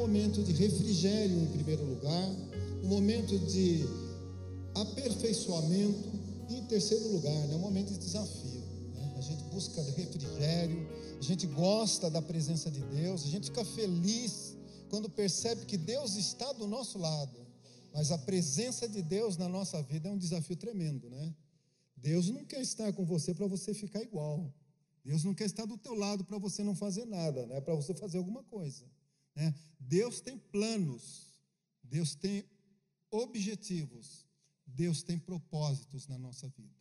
momento de refrigério em primeiro lugar, um momento de aperfeiçoamento e em terceiro lugar, né, um momento de desafio. Né? A gente busca refrigério, a gente gosta da presença de Deus, a gente fica feliz quando percebe que Deus está do nosso lado. Mas a presença de Deus na nossa vida é um desafio tremendo, né? Deus não quer estar com você para você ficar igual. Deus não quer estar do teu lado para você não fazer nada, né? Para você fazer alguma coisa. Né? Deus tem planos, Deus tem objetivos, Deus tem propósitos na nossa vida.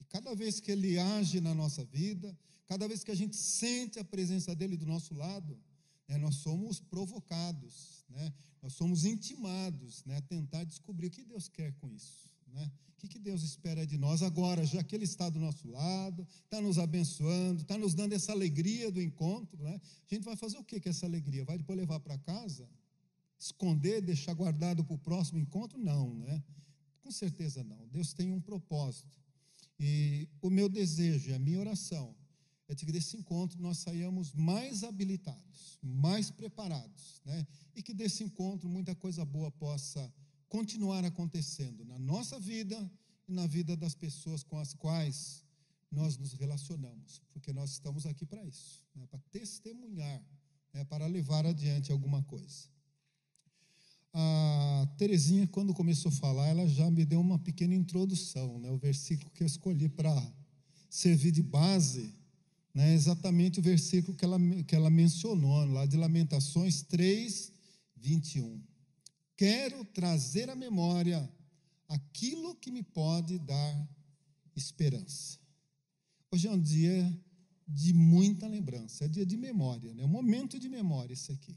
E cada vez que Ele age na nossa vida, cada vez que a gente sente a presença dEle do nosso lado, né, nós somos provocados, né? nós somos intimados né, a tentar descobrir o que Deus quer com isso. Né? O que, que Deus espera de nós agora, já que Ele está do nosso lado, está nos abençoando, está nos dando essa alegria do encontro, né? A gente vai fazer o que com essa alegria? Vai depois levar para casa? Esconder, deixar guardado para o próximo encontro? Não, né? Com certeza não. Deus tem um propósito. E o meu desejo, a minha oração, é de que desse encontro nós saiamos mais habilitados, mais preparados, né? E que desse encontro muita coisa boa possa acontecer continuar acontecendo na nossa vida e na vida das pessoas com as quais nós nos relacionamos, porque nós estamos aqui para isso, né, para testemunhar, né, para levar adiante alguma coisa. A Terezinha, quando começou a falar, ela já me deu uma pequena introdução, né, o versículo que eu escolhi para servir de base, né, exatamente o versículo que ela, que ela mencionou, lá de Lamentações 3, 21 quero trazer à memória aquilo que me pode dar esperança. Hoje é um dia de muita lembrança, é dia de memória, né? é um momento de memória isso aqui.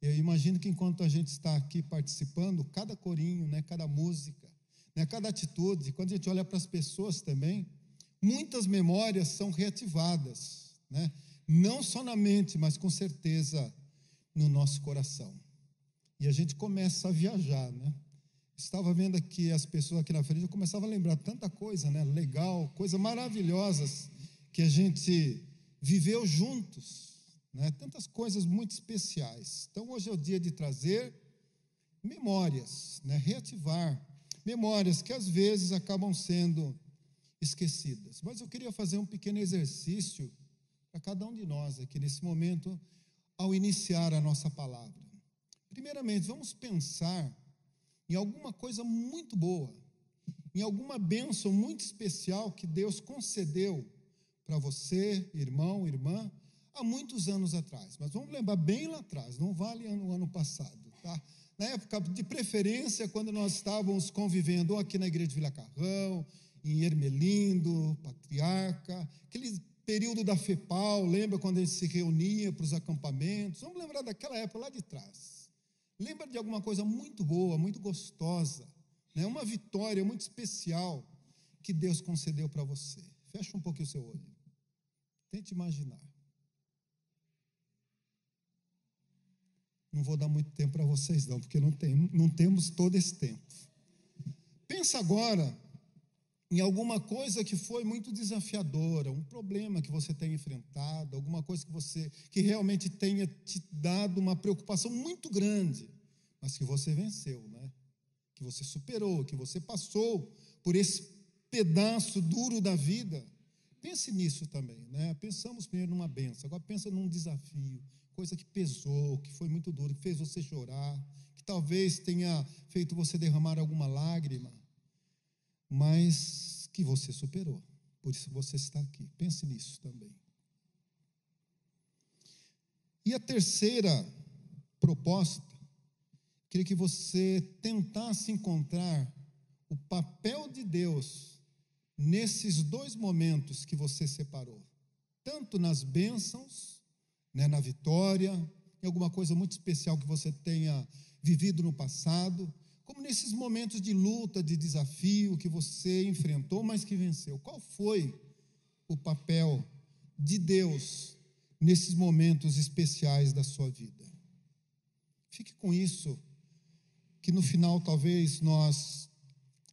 Eu imagino que enquanto a gente está aqui participando, cada corinho, né, cada música, né, cada atitude, quando a gente olha para as pessoas também, muitas memórias são reativadas, né? não só na mente, mas com certeza no nosso coração e a gente começa a viajar, né? Estava vendo aqui as pessoas aqui na frente, eu começava a lembrar tanta coisa, né? Legal, coisas maravilhosas que a gente viveu juntos, né? Tantas coisas muito especiais. Então hoje é o dia de trazer memórias, né? Reativar memórias que às vezes acabam sendo esquecidas. Mas eu queria fazer um pequeno exercício para cada um de nós aqui nesse momento ao iniciar a nossa palavra. Primeiramente, vamos pensar em alguma coisa muito boa, em alguma bênção muito especial que Deus concedeu para você, irmão, irmã, há muitos anos atrás. Mas vamos lembrar bem lá atrás, não vale no ano passado, tá? Na época, de preferência, quando nós estávamos convivendo ou aqui na igreja de Vila Carrão, em Ermelindo, Patriarca, aquele período da FEPAL, lembra quando a gente se reunia para os acampamentos? Vamos lembrar daquela época lá de trás. Lembra de alguma coisa muito boa, muito gostosa, né? uma vitória muito especial que Deus concedeu para você. Fecha um pouquinho o seu olho. Tente imaginar. Não vou dar muito tempo para vocês, não, porque não, tem, não temos todo esse tempo. Pensa agora em alguma coisa que foi muito desafiadora, um problema que você tenha enfrentado, alguma coisa que você que realmente tenha te dado uma preocupação muito grande, mas que você venceu, né? Que você superou, que você passou por esse pedaço duro da vida. Pense nisso também, né? Pensamos primeiro numa benção, agora pensa num desafio, coisa que pesou, que foi muito duro, que fez você chorar, que talvez tenha feito você derramar alguma lágrima mas que você superou. Por isso você está aqui. Pense nisso também. E a terceira proposta, queria que você tentasse encontrar o papel de Deus nesses dois momentos que você separou, tanto nas bênçãos, né, na vitória, em alguma coisa muito especial que você tenha vivido no passado, como nesses momentos de luta, de desafio que você enfrentou, mas que venceu. Qual foi o papel de Deus nesses momentos especiais da sua vida? Fique com isso, que no final talvez nós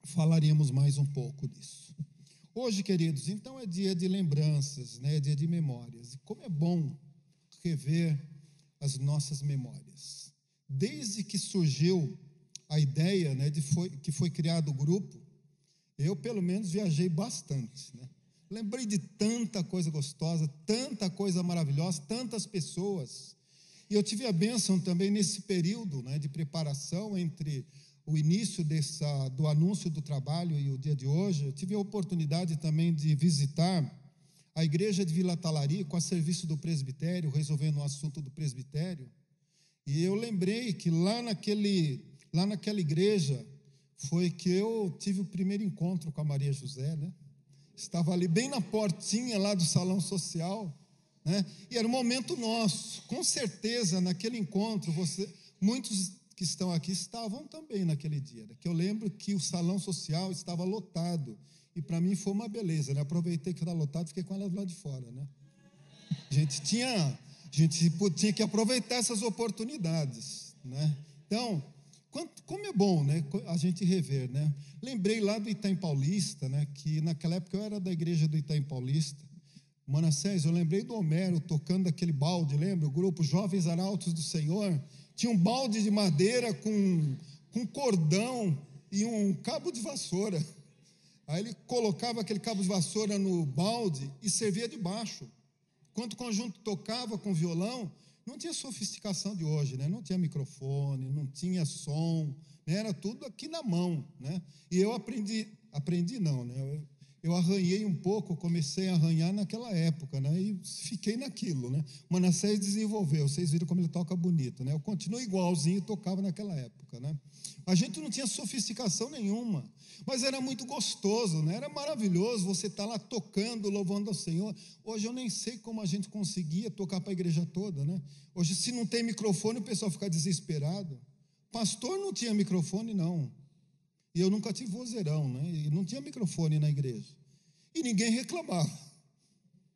falaremos mais um pouco disso. Hoje, queridos, então é dia de lembranças, né? é dia de memórias. E como é bom rever as nossas memórias. desde que surgiu a ideia, né, de foi, que foi criado o grupo, eu pelo menos viajei bastante, né? Lembrei de tanta coisa gostosa, tanta coisa maravilhosa, tantas pessoas. E eu tive a bênção também nesse período né, de preparação entre o início dessa, do anúncio do trabalho e o dia de hoje. Eu tive a oportunidade também de visitar a igreja de Vila Talari com a serviço do presbitério, resolvendo o assunto do presbitério. E eu lembrei que lá, naquele, lá naquela igreja foi que eu tive o primeiro encontro com a Maria José, né? estava ali bem na portinha lá do salão social, né? E era um momento nosso. Com certeza, naquele encontro, você, muitos que estão aqui estavam também naquele dia. Né? Que eu lembro que o salão social estava lotado. E para mim foi uma beleza, né? Aproveitei que estava lotado, fiquei com ela do lado de fora, né? A gente tinha, a gente tinha que aproveitar essas oportunidades, né? Então, como é bom, né, a gente rever, né? Lembrei lá do Itaim Paulista, né, que naquela época eu era da igreja do Itaim Paulista. Manassés, eu lembrei do Homero tocando aquele balde, lembra? O grupo Jovens Arautos do Senhor. Tinha um balde de madeira com, com cordão e um cabo de vassoura. Aí ele colocava aquele cabo de vassoura no balde e servia de baixo. Enquanto o conjunto tocava com violão, não tinha sofisticação de hoje, né? Não tinha microfone, não tinha som, né? era tudo aqui na mão, né? E eu aprendi, aprendi não, né? Eu, eu arranhei um pouco, comecei a arranhar naquela época, né? E fiquei naquilo, né? Manassés desenvolveu, vocês viram como ele toca bonito, né? Eu continuo igualzinho tocava naquela época, né? A gente não tinha sofisticação nenhuma, mas era muito gostoso, né? Era maravilhoso você estar tá lá tocando, louvando ao Senhor. Hoje eu nem sei como a gente conseguia tocar para a igreja toda, né? Hoje, se não tem microfone, o pessoal fica desesperado. Pastor não tinha microfone, não. E eu nunca tive vozeirão, né? E não tinha microfone na igreja. E ninguém reclamava.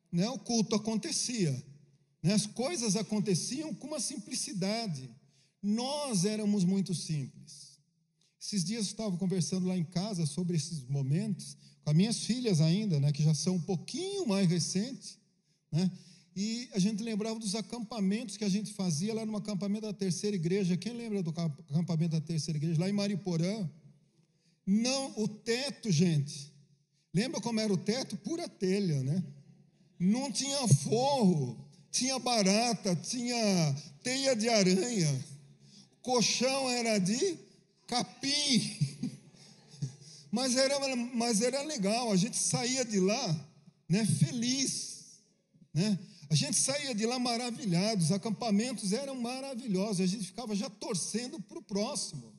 Né? O culto acontecia. Né? As coisas aconteciam com uma simplicidade. Nós éramos muito simples. Esses dias eu estava conversando lá em casa sobre esses momentos, com as minhas filhas ainda, né, que já são um pouquinho mais recentes, né, e a gente lembrava dos acampamentos que a gente fazia lá no acampamento da terceira igreja. Quem lembra do acampamento da terceira igreja? Lá em Mariporã. Não, o teto, gente. Lembra como era o teto? Pura telha, né? Não tinha forro, tinha barata, tinha teia de aranha. Colchão era de capim. Mas era, mas era legal, a gente saía de lá né, feliz. Né? A gente saía de lá maravilhado, os acampamentos eram maravilhosos, a gente ficava já torcendo para o próximo.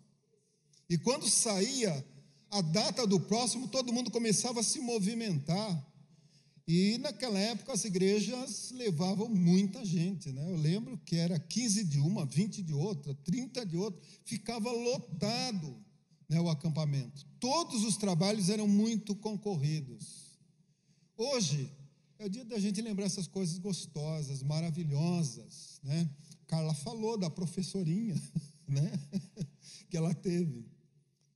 E quando saía a data do próximo, todo mundo começava a se movimentar. E naquela época as igrejas levavam muita gente, né? Eu lembro que era 15 de uma, 20 de outra, 30 de outra, ficava lotado né, o acampamento. Todos os trabalhos eram muito concorridos. Hoje é o dia da gente lembrar essas coisas gostosas, maravilhosas, né? Carla falou da professorinha, né? que ela teve,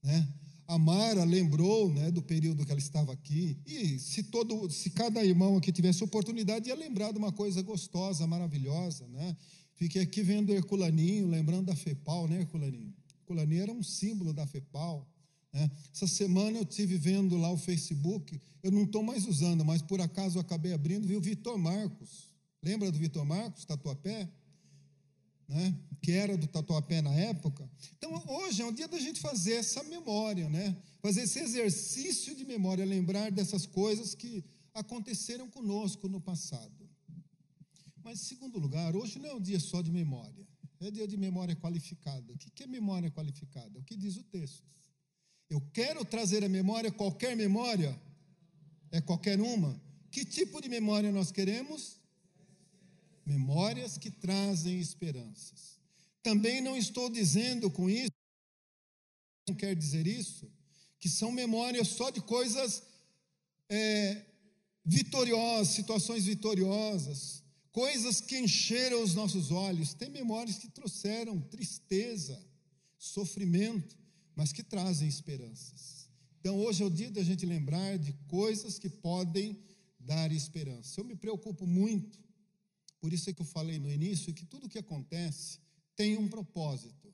né? A Mara lembrou né, do período que ela estava aqui. E se, todo, se cada irmão aqui tivesse oportunidade, ia lembrar de uma coisa gostosa, maravilhosa. Né? Fiquei aqui vendo o Herculaninho, lembrando da FEPAL, né, Herculaninho? Herculaninho era um símbolo da FEPAL. Né? Essa semana eu tive vendo lá o Facebook, eu não estou mais usando, mas por acaso acabei abrindo, vi o Vitor Marcos. Lembra do Vitor Marcos, Tatuapé? né, que era do Tatuapé na época. Então, hoje é um dia da gente fazer essa memória, né? fazer esse exercício de memória, lembrar dessas coisas que aconteceram conosco no passado. Mas, em segundo lugar, hoje não é um dia só de memória, é dia de memória qualificada. O que é memória qualificada? O que diz o texto. Eu quero trazer a memória, qualquer memória, é qualquer uma. Que tipo de memória nós queremos? memórias que trazem esperanças. Também não estou dizendo com isso, não quer dizer isso, que são memórias só de coisas é, vitoriosas, situações vitoriosas, coisas que encheram os nossos olhos. Tem memórias que trouxeram tristeza, sofrimento, mas que trazem esperanças. Então, hoje é o dia da gente lembrar de coisas que podem dar esperança. Eu me preocupo muito por isso é que eu falei no início que tudo que acontece tem um propósito.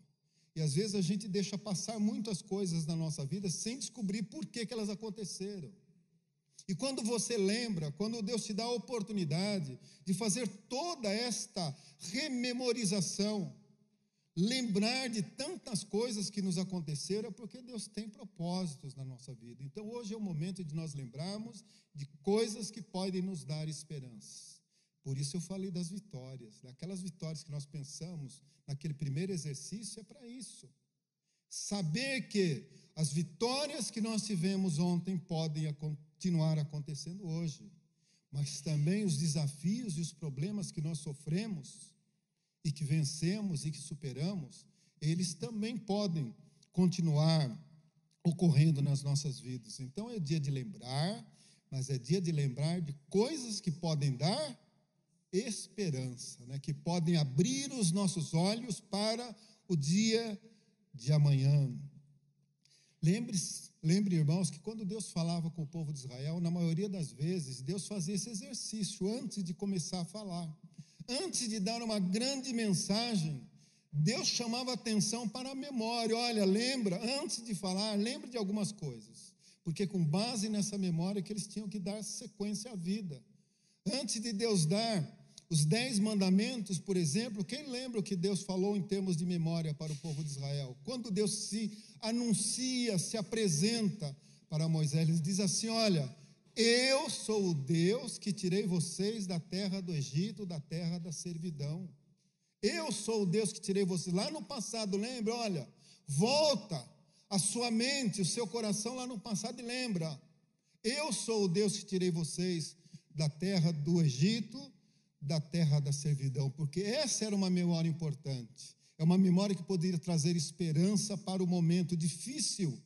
E às vezes a gente deixa passar muitas coisas na nossa vida sem descobrir por que, que elas aconteceram. E quando você lembra, quando Deus te dá a oportunidade de fazer toda esta rememorização, lembrar de tantas coisas que nos aconteceram, é porque Deus tem propósitos na nossa vida. Então hoje é o momento de nós lembrarmos de coisas que podem nos dar esperança. Por isso eu falei das vitórias, daquelas vitórias que nós pensamos naquele primeiro exercício, é para isso. Saber que as vitórias que nós tivemos ontem podem continuar acontecendo hoje, mas também os desafios e os problemas que nós sofremos e que vencemos e que superamos, eles também podem continuar ocorrendo nas nossas vidas. Então é dia de lembrar, mas é dia de lembrar de coisas que podem dar esperança, né? que podem abrir os nossos olhos para o dia de amanhã. Lembre, lembre, irmãos, que quando Deus falava com o povo de Israel, na maioria das vezes, Deus fazia esse exercício antes de começar a falar. Antes de dar uma grande mensagem, Deus chamava atenção para a memória. Olha, lembra, antes de falar, lembra de algumas coisas. Porque com base nessa memória que eles tinham que dar sequência à vida. Antes de Deus dar os dez mandamentos, por exemplo, quem lembra o que Deus falou em termos de memória para o povo de Israel? Quando Deus se anuncia, se apresenta para Moisés, ele diz assim: Olha, eu sou o Deus que tirei vocês da terra do Egito, da terra da servidão. Eu sou o Deus que tirei vocês. Lá no passado, lembra? Olha, volta a sua mente, o seu coração lá no passado e lembra. Eu sou o Deus que tirei vocês da terra do Egito, da terra da servidão, porque essa era uma memória importante. É uma memória que poderia trazer esperança para o momento difícil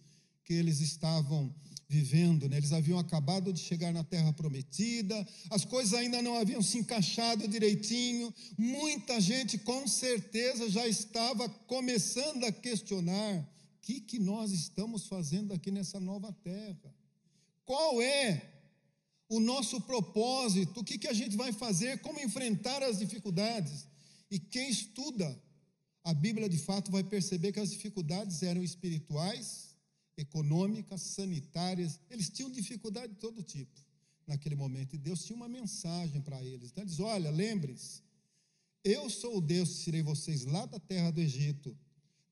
que eles estavam vivendo. Né? Eles haviam acabado de chegar na terra prometida, as coisas ainda não haviam se encaixado direitinho. Muita gente, com certeza, já estava começando a questionar: o que, que nós estamos fazendo aqui nessa nova terra? Qual é o nosso propósito, o que, que a gente vai fazer, como enfrentar as dificuldades. E quem estuda a Bíblia de fato vai perceber que as dificuldades eram espirituais, econômicas, sanitárias, eles tinham dificuldade de todo tipo naquele momento, e Deus tinha uma mensagem para eles. Então, ele diz: Olha, lembrem-se, eu sou o Deus que tirei vocês lá da terra do Egito,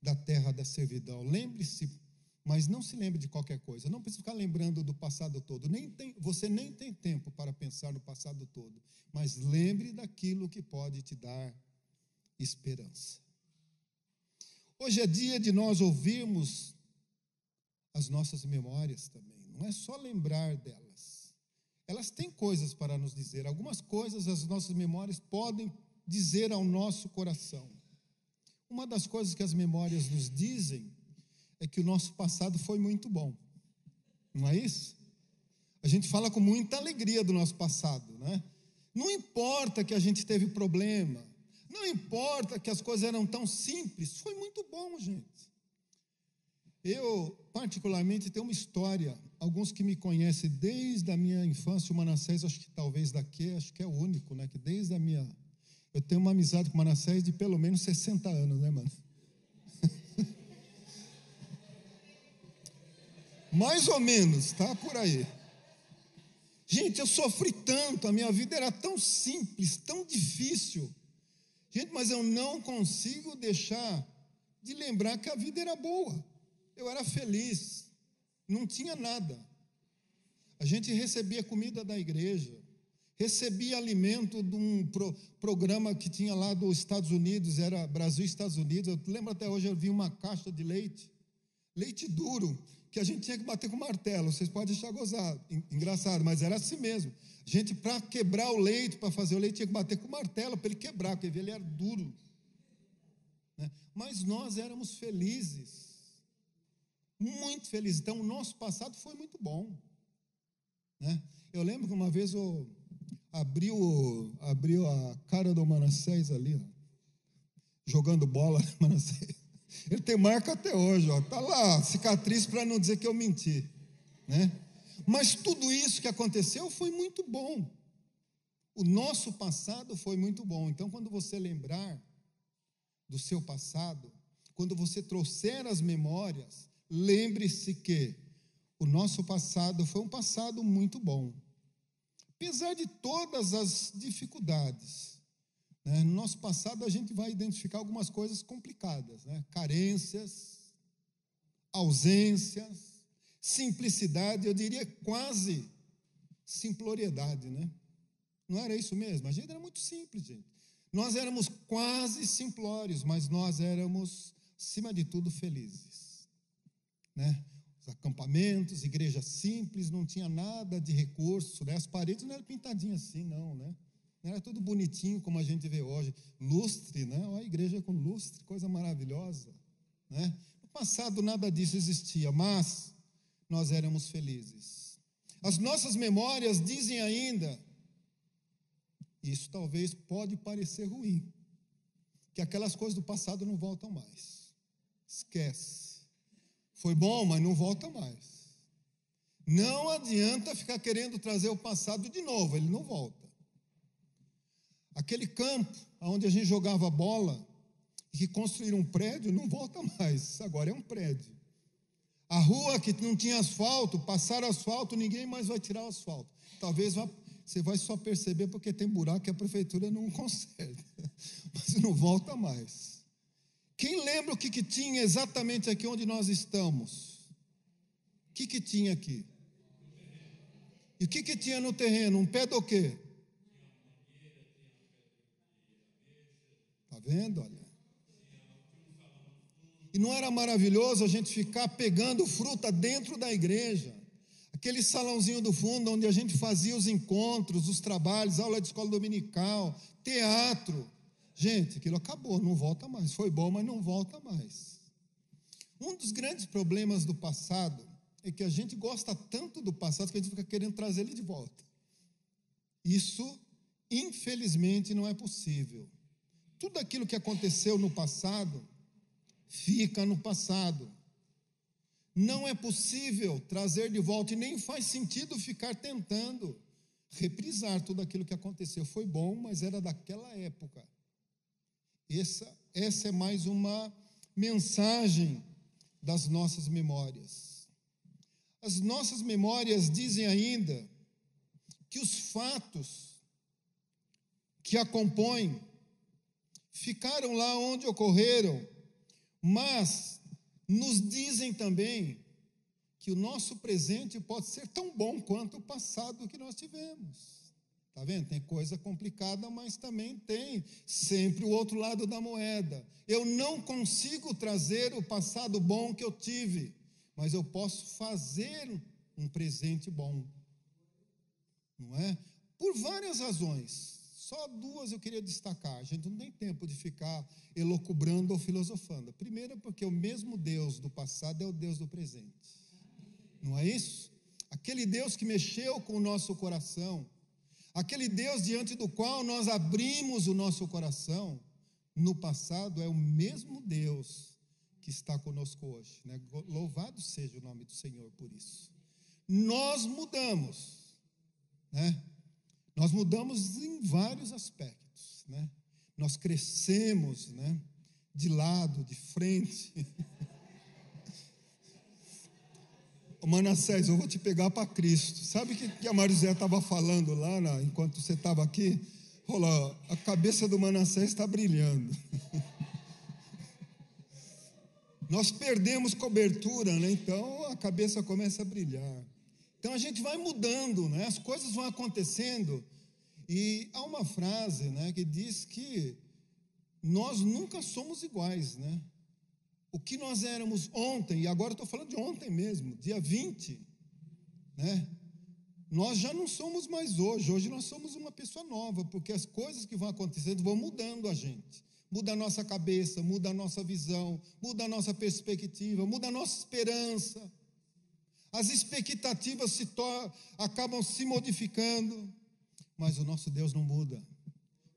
da terra da servidão. Lembre-se, mas não se lembre de qualquer coisa. Não precisa ficar lembrando do passado todo. Nem tem, você nem tem tempo para pensar no passado todo. Mas lembre daquilo que pode te dar esperança. Hoje é dia de nós ouvirmos as nossas memórias também. Não é só lembrar delas. Elas têm coisas para nos dizer. Algumas coisas as nossas memórias podem dizer ao nosso coração. Uma das coisas que as memórias nos dizem é que o nosso passado foi muito bom. Não é isso? A gente fala com muita alegria do nosso passado, né? Não importa que a gente teve problema, não importa que as coisas eram tão simples, foi muito bom, gente. Eu, particularmente, tenho uma história. Alguns que me conhecem desde a minha infância, o Manassés, acho que talvez daqui, acho que é o único, né? Que desde a minha. Eu tenho uma amizade com o Manassés de pelo menos 60 anos, né, mano? Mais ou menos, tá por aí. Gente, eu sofri tanto, a minha vida era tão simples, tão difícil. Gente, mas eu não consigo deixar de lembrar que a vida era boa. Eu era feliz, não tinha nada. A gente recebia comida da igreja, recebia alimento de um pro, programa que tinha lá dos Estados Unidos, era Brasil Estados Unidos. Eu lembro até hoje, eu vi uma caixa de leite, leite duro que a gente tinha que bater com martelo. Vocês podem achar gozado, engraçado, mas era assim mesmo. A gente, para quebrar o leite, para fazer o leite, tinha que bater com martelo para ele quebrar, porque ele era duro. Né? Mas nós éramos felizes, muito felizes. Então, o nosso passado foi muito bom. Né? Eu lembro que uma vez eu abriu, abriu a cara do Manassés ali, ó, jogando bola, Manassés. Ele tem marca até hoje, ó. Tá lá, cicatriz para não dizer que eu menti, né? Mas tudo isso que aconteceu foi muito bom. O nosso passado foi muito bom. Então, quando você lembrar do seu passado, quando você trouxer as memórias, lembre-se que o nosso passado foi um passado muito bom. Apesar de todas as dificuldades, né, no nosso passado a gente vai identificar algumas coisas complicadas, né, carências, ausências, simplicidade, eu diria quase simploriedade, né? Não era isso mesmo? A gente era muito simples, gente. Nós éramos quase simplórios, mas nós éramos, acima de tudo, felizes. Né? Os acampamentos, igreja simples, não tinha nada de recurso, né? as paredes não eram pintadinhas assim, não, né? Era tudo bonitinho como a gente vê hoje. Lustre, né? Olha a igreja com lustre, coisa maravilhosa. Né? No passado nada disso existia, mas nós éramos felizes. As nossas memórias dizem ainda isso talvez pode parecer ruim, que aquelas coisas do passado não voltam mais. Esquece. Foi bom, mas não volta mais. Não adianta ficar querendo trazer o passado de novo, ele não volta. Aquele campo onde a gente jogava bola que construíram um prédio não volta mais, agora é um prédio. A rua que não tinha asfalto, passar asfalto, ninguém mais vai tirar o asfalto. Talvez você vai só perceber porque tem buraco que a prefeitura não conserta, mas não volta mais. Quem lembra o que, que tinha exatamente aqui onde nós estamos? O que, que tinha aqui? E o que, que tinha no terreno? Um pé do quê? Está vendo? Olha. E não era maravilhoso a gente ficar pegando fruta dentro da igreja? aquele salãozinho do fundo onde a gente fazia os encontros, os trabalhos, aula de escola dominical, teatro. Gente, aquilo acabou, não volta mais. Foi bom, mas não volta mais. Um dos grandes problemas do passado é que a gente gosta tanto do passado que a gente fica querendo trazer ele de volta. Isso, infelizmente, não é possível. Tudo aquilo que aconteceu no passado fica no passado. Não é possível trazer de volta e nem faz sentido ficar tentando reprisar tudo aquilo que aconteceu. Foi bom, mas era daquela época. Essa, essa é mais uma mensagem das nossas memórias. As nossas memórias dizem ainda que os fatos que a compõem ficaram lá onde ocorreram, mas nos dizem também que o nosso presente pode ser tão bom quanto o passado que nós tivemos. Está vendo? Tem coisa complicada, mas também tem sempre o outro lado da moeda. Eu não consigo trazer o passado bom que eu tive, mas eu posso fazer um presente bom. Não é? Por várias razões. Só duas eu queria destacar. A gente não tem tempo de ficar elocubrando ou filosofando. Primeiro, porque o mesmo Deus do passado é o Deus do presente. Não é isso? Aquele Deus que mexeu com o nosso coração, aquele Deus diante do qual nós abrimos o nosso coração, no passado é o mesmo Deus que está conosco hoje. Né? Louvado seja o nome do Senhor por isso. Nós mudamos, né? Nós mudamos em vários aspectos, né? Nós crescemos, né? De lado, de frente. Manassés, eu vou te pegar para Cristo. Sabe o que, que a Marizé estava falando lá, na, enquanto você estava aqui? Olha, a cabeça do Manassés está brilhando. Nós perdemos cobertura, né? Então a cabeça começa a brilhar. Então a gente vai mudando, né? as coisas vão acontecendo. E há uma frase né, que diz que nós nunca somos iguais. Né? O que nós éramos ontem, e agora estou falando de ontem mesmo, dia 20, né? nós já não somos mais hoje. Hoje nós somos uma pessoa nova, porque as coisas que vão acontecendo vão mudando a gente. Muda a nossa cabeça, muda a nossa visão, muda a nossa perspectiva, muda a nossa esperança as expectativas se acabam se modificando, mas o nosso Deus não muda.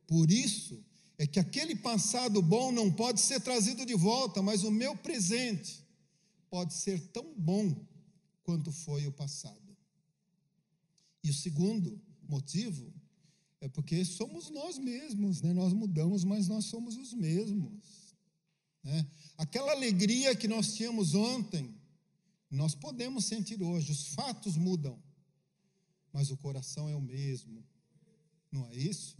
Por isso é que aquele passado bom não pode ser trazido de volta, mas o meu presente pode ser tão bom quanto foi o passado. E o segundo motivo é porque somos nós mesmos, né? Nós mudamos, mas nós somos os mesmos. Né? Aquela alegria que nós tínhamos ontem, nós podemos sentir hoje. Os fatos mudam, mas o coração é o mesmo. Não é isso?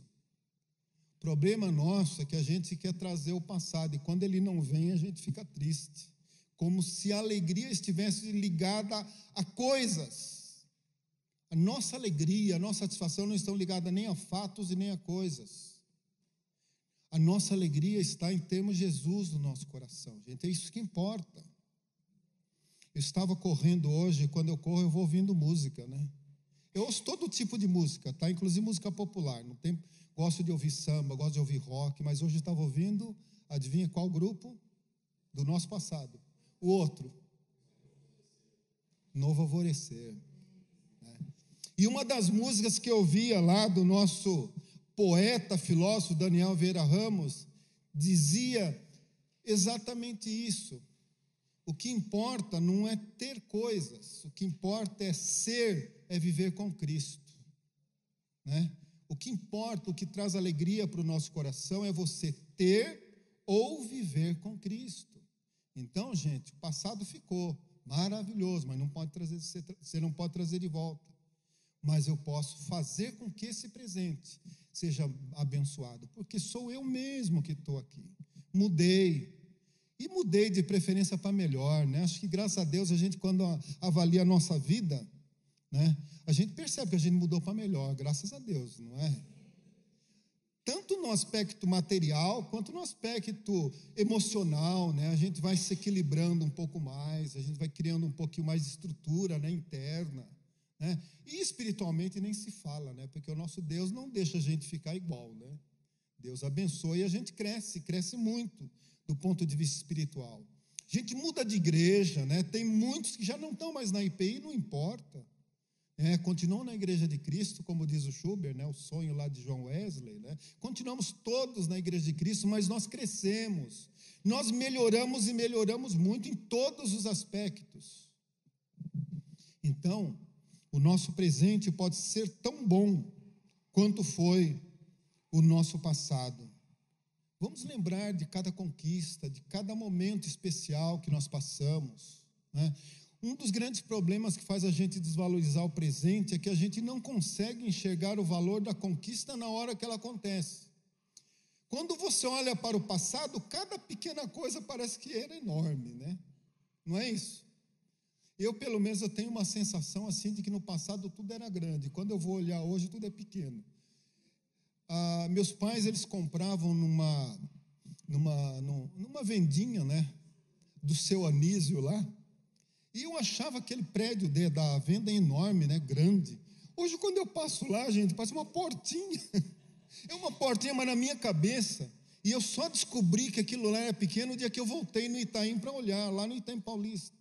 O problema nosso é que a gente quer trazer o passado e quando ele não vem, a gente fica triste. Como se a alegria estivesse ligada a coisas. A nossa alegria, a nossa satisfação não estão ligadas nem a fatos e nem a coisas. A nossa alegria está em termos Jesus no nosso coração, gente. É isso que importa. Eu estava correndo hoje, quando eu corro, eu vou ouvindo música, né? Eu ouço todo tipo de música, tá? Inclusive música popular. Não tem, gosto de ouvir samba, gosto de ouvir rock, mas hoje eu estava ouvindo, adivinha qual grupo? Do nosso passado. O outro. Novo Alvorecer. Né? E uma das músicas que eu via lá do nosso poeta, filósofo Daniel Vieira Ramos, dizia exatamente isso. O que importa não é ter coisas, o que importa é ser, é viver com Cristo. Né? O que importa, o que traz alegria para o nosso coração é você ter ou viver com Cristo. Então, gente, o passado ficou maravilhoso, mas não pode trazer, você não pode trazer de volta. Mas eu posso fazer com que esse presente seja abençoado, porque sou eu mesmo que estou aqui. Mudei. E mudei de preferência para melhor, né? Acho que graças a Deus a gente, quando avalia a nossa vida, né? A gente percebe que a gente mudou para melhor, graças a Deus, não é? Tanto no aspecto material quanto no aspecto emocional, né? A gente vai se equilibrando um pouco mais, a gente vai criando um pouquinho mais de estrutura, né? Interna. Né? E espiritualmente nem se fala, né? porque o nosso Deus não deixa a gente ficar igual. Né? Deus abençoa e a gente cresce, cresce muito do ponto de vista espiritual. A gente muda de igreja, né? tem muitos que já não estão mais na IPI, não importa. É, continuam na igreja de Cristo, como diz o Schubert, né, o sonho lá de João Wesley. Né? Continuamos todos na igreja de Cristo, mas nós crescemos, nós melhoramos e melhoramos muito em todos os aspectos. Então, o nosso presente pode ser tão bom quanto foi o nosso passado. Vamos lembrar de cada conquista, de cada momento especial que nós passamos. Né? Um dos grandes problemas que faz a gente desvalorizar o presente é que a gente não consegue enxergar o valor da conquista na hora que ela acontece. Quando você olha para o passado, cada pequena coisa parece que era enorme, né? Não é isso? Eu, pelo menos, eu tenho uma sensação assim de que no passado tudo era grande. Quando eu vou olhar hoje, tudo é pequeno. Ah, meus pais, eles compravam numa, numa, numa vendinha, né? Do seu Anísio lá. E eu achava aquele prédio de, da venda enorme, né? Grande. Hoje, quando eu passo lá, gente, parece uma portinha. É uma portinha, mas na minha cabeça. E eu só descobri que aquilo lá era pequeno no dia que eu voltei no Itaim para olhar, lá no Itaim Paulista.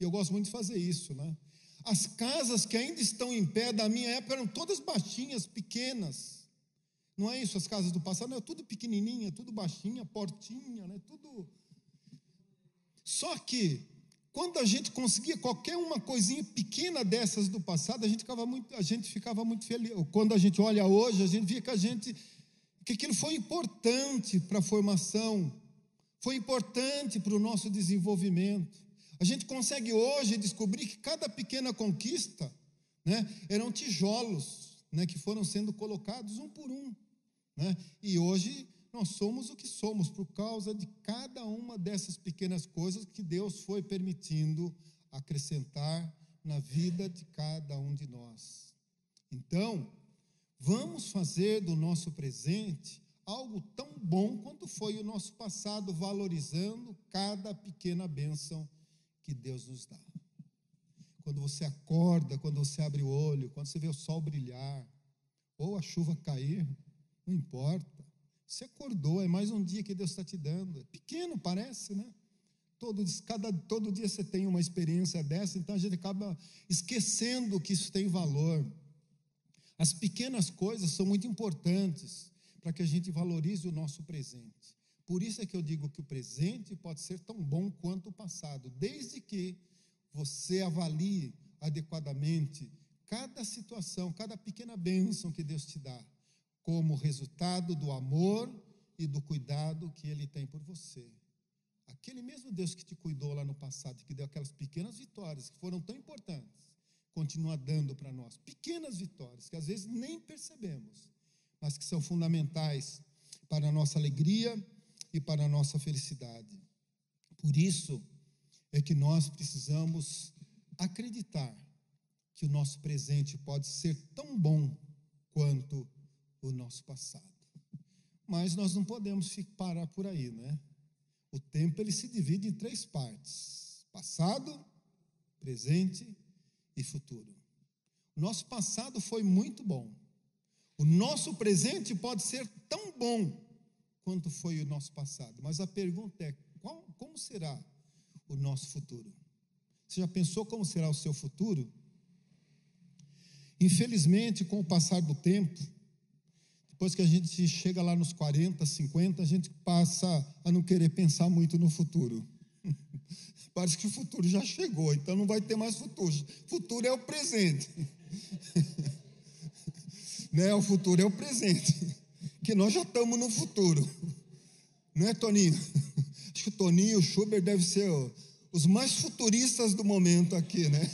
Eu gosto muito de fazer isso, né? As casas que ainda estão em pé da minha época eram todas baixinhas, pequenas. Não é isso, as casas do passado, não, é tudo pequenininha, tudo baixinha, portinha, né? Tudo. Só que quando a gente conseguia qualquer uma coisinha pequena dessas do passado, a gente ficava muito, a gente ficava muito feliz. Quando a gente olha hoje, a gente vê que a gente que aquilo foi importante para a formação, foi importante para o nosso desenvolvimento. A gente consegue hoje descobrir que cada pequena conquista né, eram tijolos né, que foram sendo colocados um por um. Né? E hoje nós somos o que somos por causa de cada uma dessas pequenas coisas que Deus foi permitindo acrescentar na vida de cada um de nós. Então, vamos fazer do nosso presente algo tão bom quanto foi o nosso passado, valorizando cada pequena bênção que Deus nos dá. Quando você acorda, quando você abre o olho, quando você vê o sol brilhar, ou a chuva cair, não importa. Você acordou, é mais um dia que Deus está te dando. É pequeno, parece, né? Todo, cada, todo dia você tem uma experiência dessa, então a gente acaba esquecendo que isso tem valor. As pequenas coisas são muito importantes para que a gente valorize o nosso presente. Por isso é que eu digo que o presente pode ser tão bom quanto o passado, desde que você avalie adequadamente cada situação, cada pequena bênção que Deus te dá, como resultado do amor e do cuidado que Ele tem por você. Aquele mesmo Deus que te cuidou lá no passado, que deu aquelas pequenas vitórias que foram tão importantes, continua dando para nós pequenas vitórias que às vezes nem percebemos, mas que são fundamentais para a nossa alegria e para a nossa felicidade. Por isso é que nós precisamos acreditar que o nosso presente pode ser tão bom quanto o nosso passado. Mas nós não podemos parar por aí, né? O tempo ele se divide em três partes: passado, presente e futuro. Nosso passado foi muito bom. O nosso presente pode ser tão bom quanto foi o nosso passado. Mas a pergunta é: qual, como será o nosso futuro? Você já pensou como será o seu futuro? Infelizmente, com o passar do tempo, depois que a gente chega lá nos 40, 50, a gente passa a não querer pensar muito no futuro. Parece que o futuro já chegou, então não vai ter mais futuro. Futuro é o presente. né? O futuro é o presente. Que nós já estamos no futuro. Não é, Toninho? Acho que o Toninho e o Schubert devem ser os mais futuristas do momento aqui, né?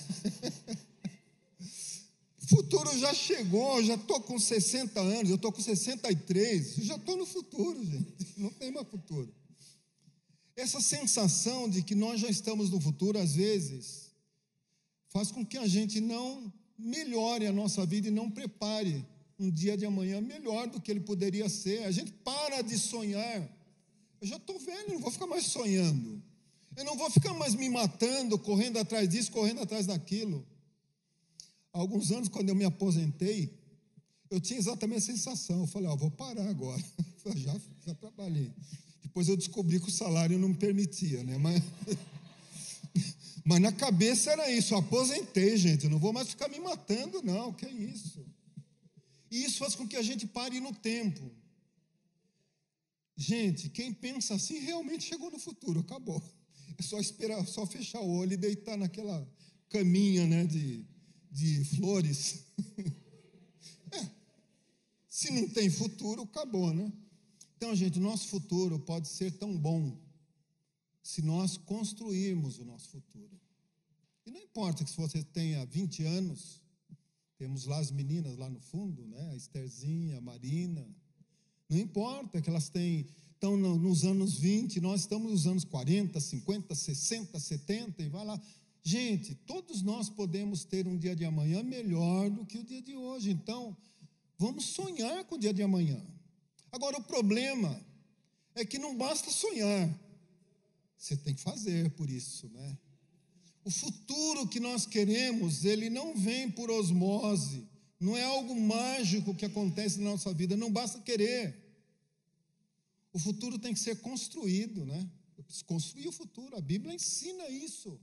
Futuro já chegou, já estou com 60 anos, eu estou com 63, já estou no futuro, gente. Não tem mais futuro. Essa sensação de que nós já estamos no futuro, às vezes, faz com que a gente não melhore a nossa vida e não prepare um dia de amanhã melhor do que ele poderia ser. A gente para de sonhar. Eu já estou velho, não vou ficar mais sonhando. Eu não vou ficar mais me matando, correndo atrás disso, correndo atrás daquilo. Alguns anos, quando eu me aposentei, eu tinha exatamente a sensação. Eu falei, ó, vou parar agora. Já, já trabalhei. Depois eu descobri que o salário não me permitia, né? Mas, mas na cabeça era isso. Aposentei, gente. Não vou mais ficar me matando, não. Que é isso? E isso faz com que a gente pare no tempo. Gente, quem pensa assim realmente chegou no futuro, acabou. É só esperar, só fechar o olho e deitar naquela caminha, né, de de flores. é. Se não tem futuro, acabou, né? Então, gente, o nosso futuro pode ser tão bom se nós construirmos o nosso futuro. E não importa que se você tenha 20 anos, temos lá as meninas lá no fundo, né? A Estherzinha, a Marina. Não importa que elas têm, estão nos anos 20, nós estamos nos anos 40, 50, 60, 70, e vai lá. Gente, todos nós podemos ter um dia de amanhã melhor do que o dia de hoje. Então, vamos sonhar com o dia de amanhã. Agora, o problema é que não basta sonhar, você tem que fazer por isso, né? O futuro que nós queremos, ele não vem por osmose, não é algo mágico que acontece na nossa vida, não basta querer. O futuro tem que ser construído, né? Eu preciso construir o futuro, a Bíblia ensina isso.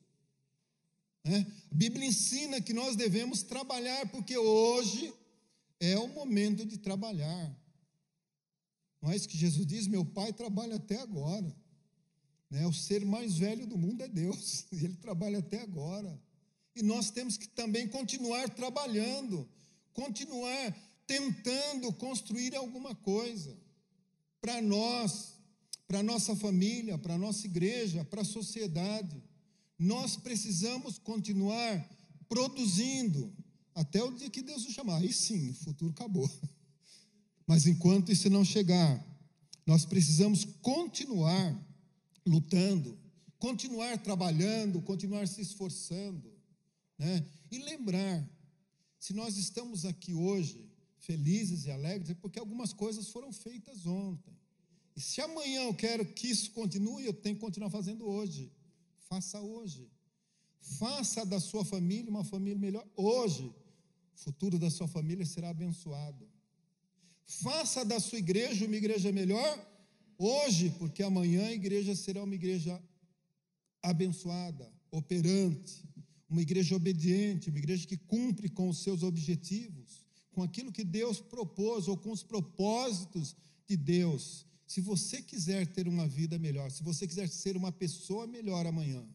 Né? A Bíblia ensina que nós devemos trabalhar, porque hoje é o momento de trabalhar. Não é isso que Jesus diz? Meu pai trabalha até agora. Né? O ser mais velho do mundo é Deus, e ele trabalha até agora. E nós temos que também continuar trabalhando, continuar tentando construir alguma coisa para nós, para nossa família, para nossa igreja, para a sociedade nós precisamos continuar produzindo até o dia que Deus nos chamar. Aí sim, o futuro acabou. Mas enquanto isso não chegar, nós precisamos continuar lutando, continuar trabalhando, continuar se esforçando, né? E lembrar, se nós estamos aqui hoje felizes e alegres, é porque algumas coisas foram feitas ontem. E se amanhã eu quero que isso continue, eu tenho que continuar fazendo hoje. Faça hoje. Faça da sua família uma família melhor hoje. O futuro da sua família será abençoado. Faça da sua igreja uma igreja melhor hoje, porque amanhã a igreja será uma igreja abençoada, operante, uma igreja obediente, uma igreja que cumpre com os seus objetivos, com aquilo que Deus propôs ou com os propósitos de Deus. Se você quiser ter uma vida melhor, se você quiser ser uma pessoa melhor amanhã,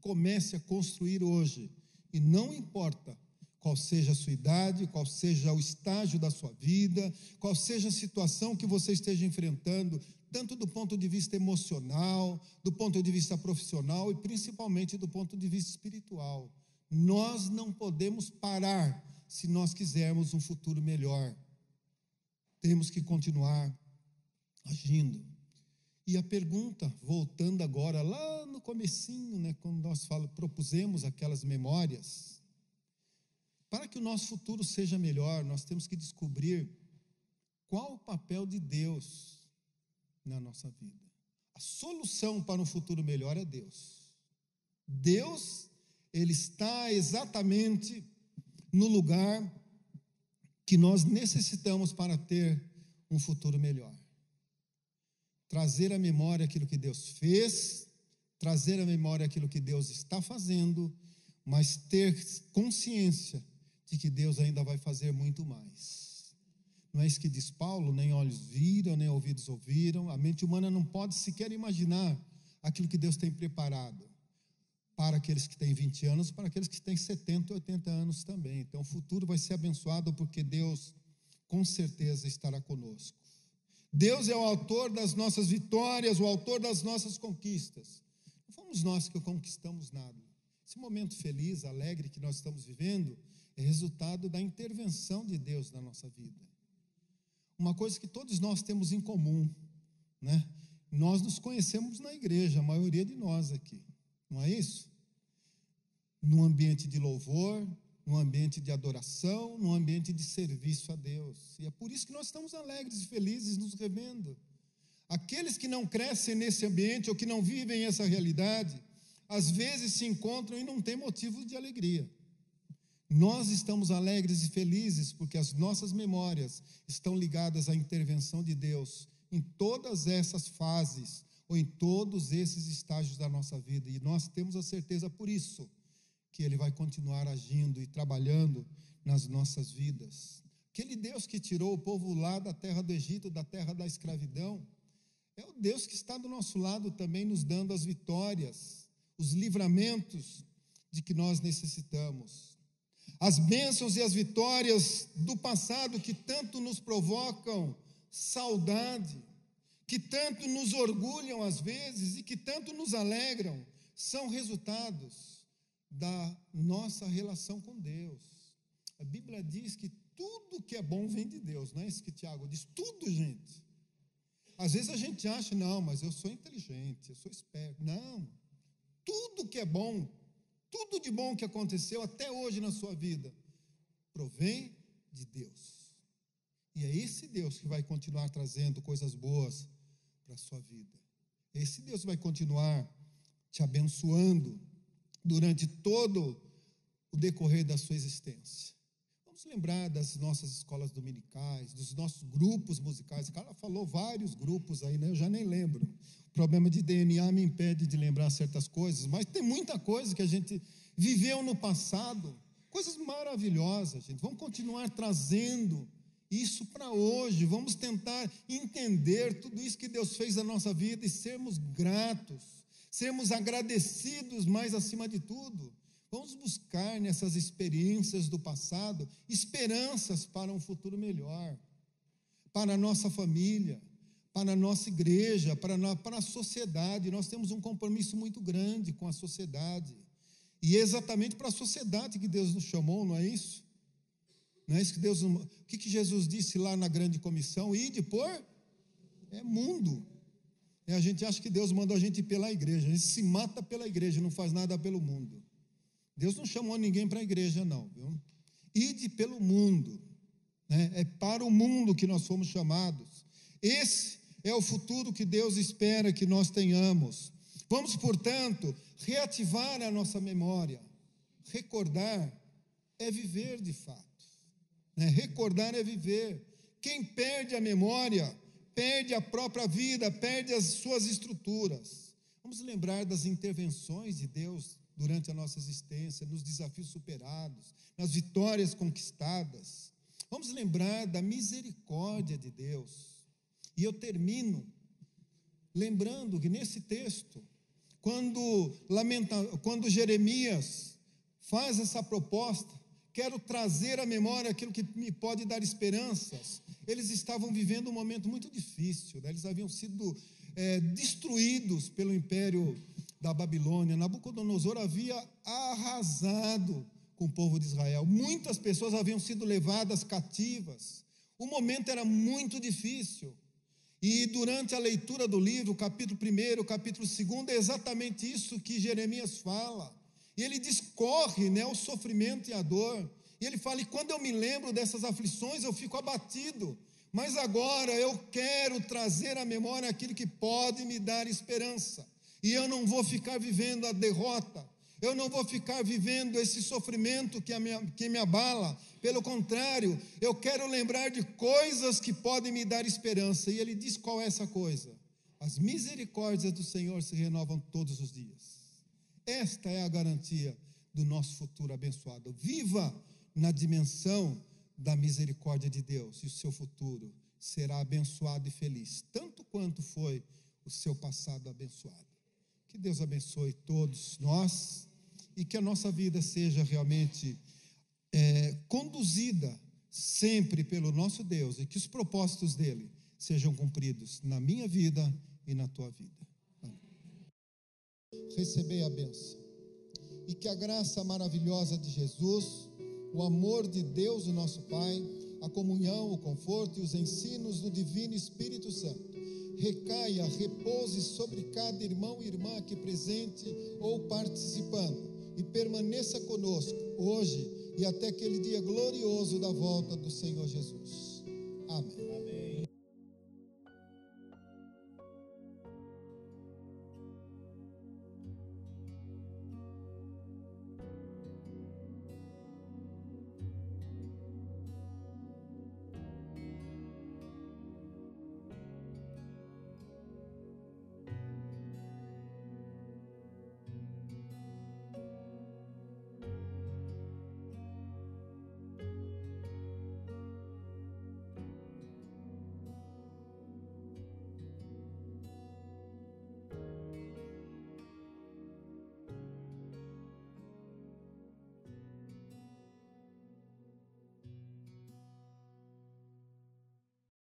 comece a construir hoje. E não importa qual seja a sua idade, qual seja o estágio da sua vida, qual seja a situação que você esteja enfrentando, tanto do ponto de vista emocional, do ponto de vista profissional e principalmente do ponto de vista espiritual. Nós não podemos parar se nós quisermos um futuro melhor. Temos que continuar agindo. E a pergunta, voltando agora lá no comecinho, né, quando nós fala, propusemos aquelas memórias, para que o nosso futuro seja melhor, nós temos que descobrir qual o papel de Deus na nossa vida. A solução para um futuro melhor é Deus. Deus, ele está exatamente no lugar que nós necessitamos para ter um futuro melhor. Trazer à memória aquilo que Deus fez, trazer à memória aquilo que Deus está fazendo, mas ter consciência de que Deus ainda vai fazer muito mais. Não é isso que diz Paulo? Nem olhos viram, nem ouvidos ouviram. A mente humana não pode sequer imaginar aquilo que Deus tem preparado para aqueles que têm 20 anos, para aqueles que têm 70, 80 anos também. Então, o futuro vai ser abençoado porque Deus, com certeza, estará conosco. Deus é o autor das nossas vitórias, o autor das nossas conquistas. Não fomos nós que conquistamos nada. Esse momento feliz, alegre que nós estamos vivendo é resultado da intervenção de Deus na nossa vida uma coisa que todos nós temos em comum, né? Nós nos conhecemos na igreja, a maioria de nós aqui, não é isso? No ambiente de louvor, no ambiente de adoração, no ambiente de serviço a Deus. E é por isso que nós estamos alegres e felizes nos revendo. Aqueles que não crescem nesse ambiente ou que não vivem essa realidade, às vezes se encontram e não têm motivos de alegria. Nós estamos alegres e felizes porque as nossas memórias estão ligadas à intervenção de Deus em todas essas fases ou em todos esses estágios da nossa vida. E nós temos a certeza por isso que Ele vai continuar agindo e trabalhando nas nossas vidas. Aquele Deus que tirou o povo lá da terra do Egito, da terra da escravidão, é o Deus que está do nosso lado também, nos dando as vitórias, os livramentos de que nós necessitamos as bênçãos e as vitórias do passado que tanto nos provocam saudade, que tanto nos orgulham às vezes e que tanto nos alegram, são resultados da nossa relação com Deus. A Bíblia diz que tudo que é bom vem de Deus, não é isso que Tiago diz? Tudo, gente. Às vezes a gente acha, não, mas eu sou inteligente, eu sou esperto. Não. Tudo que é bom tudo de bom que aconteceu até hoje na sua vida provém de Deus. E é esse Deus que vai continuar trazendo coisas boas para a sua vida. Esse Deus vai continuar te abençoando durante todo o decorrer da sua existência. Vamos lembrar das nossas escolas dominicais, dos nossos grupos musicais. O cara falou vários grupos aí, né? Eu já nem lembro. O problema de DNA me impede de lembrar certas coisas, mas tem muita coisa que a gente viveu no passado, coisas maravilhosas, gente. Vamos continuar trazendo isso para hoje. Vamos tentar entender tudo isso que Deus fez na nossa vida e sermos gratos, sermos agradecidos, mais acima de tudo. Vamos buscar nessas experiências do passado esperanças para um futuro melhor, para a nossa família, para a nossa igreja, para a, para a sociedade. Nós temos um compromisso muito grande com a sociedade. E é exatamente para a sociedade que Deus nos chamou, não é isso? Não é isso que Deus. O que, que Jesus disse lá na grande comissão? Ide por é mundo. E a gente acha que Deus mandou a gente ir pela igreja. A gente se mata pela igreja, não faz nada pelo mundo. Deus não chamou ninguém para a igreja, não. Viu? Ide pelo mundo. Né? É para o mundo que nós fomos chamados. Esse é o futuro que Deus espera que nós tenhamos. Vamos, portanto, reativar a nossa memória. Recordar é viver de fato. Né? Recordar é viver. Quem perde a memória, perde a própria vida, perde as suas estruturas. Vamos lembrar das intervenções de Deus durante a nossa existência, nos desafios superados, nas vitórias conquistadas. Vamos lembrar da misericórdia de Deus e eu termino lembrando que nesse texto, quando, lamenta, quando Jeremias faz essa proposta, quero trazer à memória aquilo que me pode dar esperanças. Eles estavam vivendo um momento muito difícil, né? eles haviam sido é, destruídos pelo império da Babilônia. Nabucodonosor havia arrasado com o povo de Israel. Muitas pessoas haviam sido levadas cativas. O momento era muito difícil. E durante a leitura do livro, capítulo 1, capítulo 2, é exatamente isso que Jeremias fala. E ele discorre né, o sofrimento e a dor. E ele fala: e quando eu me lembro dessas aflições, eu fico abatido. Mas agora eu quero trazer à memória aquilo que pode me dar esperança. E eu não vou ficar vivendo a derrota, eu não vou ficar vivendo esse sofrimento que, me, que me abala. Pelo contrário, eu quero lembrar de coisas que podem me dar esperança. E ele diz qual é essa coisa? As misericórdias do Senhor se renovam todos os dias. Esta é a garantia do nosso futuro abençoado. Viva na dimensão da misericórdia de Deus e o seu futuro será abençoado e feliz, tanto quanto foi o seu passado abençoado. Que Deus abençoe todos nós e que a nossa vida seja realmente é, conduzida sempre pelo nosso Deus e que os propósitos dele sejam cumpridos na minha vida e na tua vida. Recebei a bênção e que a graça maravilhosa de Jesus, o amor de Deus, o nosso Pai, a comunhão, o conforto e os ensinos do Divino Espírito Santo recaia, repouse sobre cada irmão e irmã aqui presente ou participando e permaneça conosco hoje e até aquele dia glorioso da volta do Senhor Jesus. Amém.